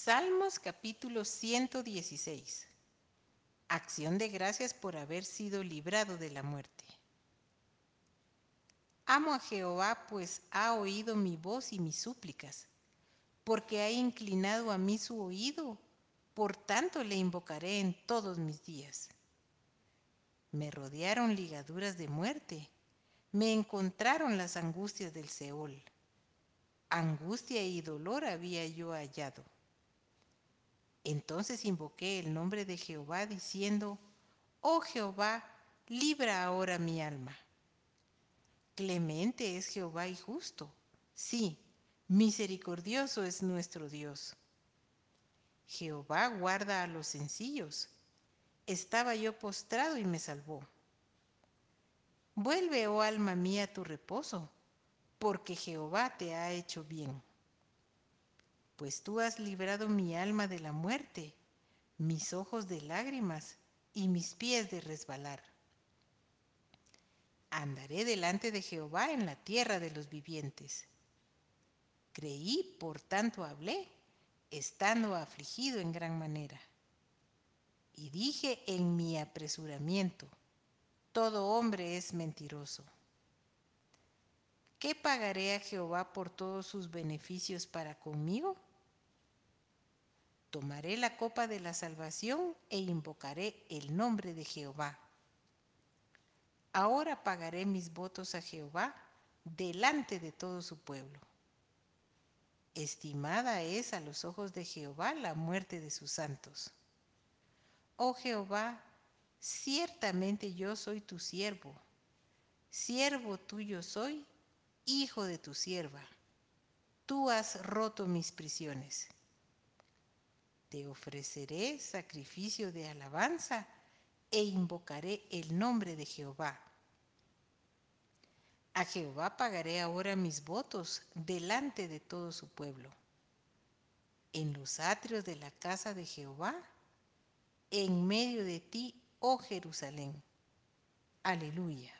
Salmos capítulo 116. Acción de gracias por haber sido librado de la muerte. Amo a Jehová, pues ha oído mi voz y mis súplicas, porque ha inclinado a mí su oído, por tanto le invocaré en todos mis días. Me rodearon ligaduras de muerte, me encontraron las angustias del Seol. Angustia y dolor había yo hallado entonces invoqué el nombre de Jehová diciendo, Oh Jehová, libra ahora mi alma. Clemente es Jehová y justo. Sí, misericordioso es nuestro Dios. Jehová guarda a los sencillos. Estaba yo postrado y me salvó. Vuelve, oh alma mía, a tu reposo, porque Jehová te ha hecho bien pues tú has librado mi alma de la muerte, mis ojos de lágrimas y mis pies de resbalar. Andaré delante de Jehová en la tierra de los vivientes. Creí, por tanto hablé, estando afligido en gran manera. Y dije en mi apresuramiento, todo hombre es mentiroso. ¿Qué pagaré a Jehová por todos sus beneficios para conmigo? Tomaré la copa de la salvación e invocaré el nombre de Jehová. Ahora pagaré mis votos a Jehová delante de todo su pueblo. Estimada es a los ojos de Jehová la muerte de sus santos. Oh Jehová, ciertamente yo soy tu siervo, siervo tuyo soy, hijo de tu sierva. Tú has roto mis prisiones te ofreceré sacrificio de alabanza e invocaré el nombre de Jehová. A Jehová pagaré ahora mis votos delante de todo su pueblo. En los atrios de la casa de Jehová, en medio de ti, oh Jerusalén. Aleluya.